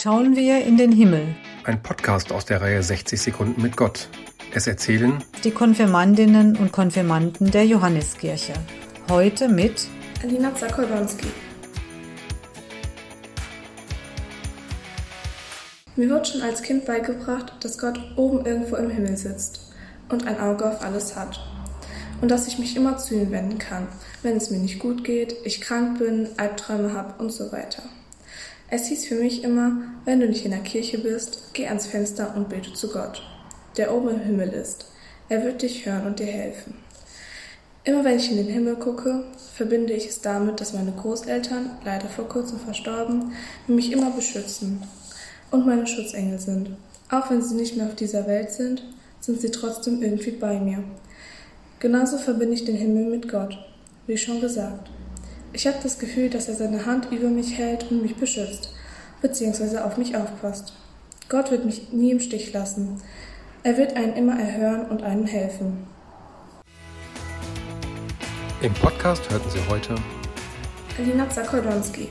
schauen wir in den Himmel. Ein Podcast aus der Reihe 60 Sekunden mit Gott. Es erzählen die Konfirmandinnen und Konfirmanden der Johanneskirche. Heute mit Alina Zakolonski. Mir wird schon als Kind beigebracht, dass Gott oben irgendwo im Himmel sitzt und ein Auge auf alles hat. Und dass ich mich immer zu ihm wenden kann, wenn es mir nicht gut geht, ich krank bin, Albträume habe und so weiter. Es hieß für mich immer, wenn du nicht in der Kirche bist, geh ans Fenster und bete zu Gott, der oben im Himmel ist. Er wird dich hören und dir helfen. Immer wenn ich in den Himmel gucke, verbinde ich es damit, dass meine Großeltern, leider vor kurzem verstorben, mich immer beschützen und meine Schutzengel sind. Auch wenn sie nicht mehr auf dieser Welt sind, sind sie trotzdem irgendwie bei mir. Genauso verbinde ich den Himmel mit Gott, wie schon gesagt. Ich habe das Gefühl, dass er seine Hand über mich hält und mich beschützt, beziehungsweise auf mich aufpasst. Gott wird mich nie im Stich lassen. Er wird einen immer erhören und einem helfen. Im Podcast hörten Sie heute Alina Zakodonski.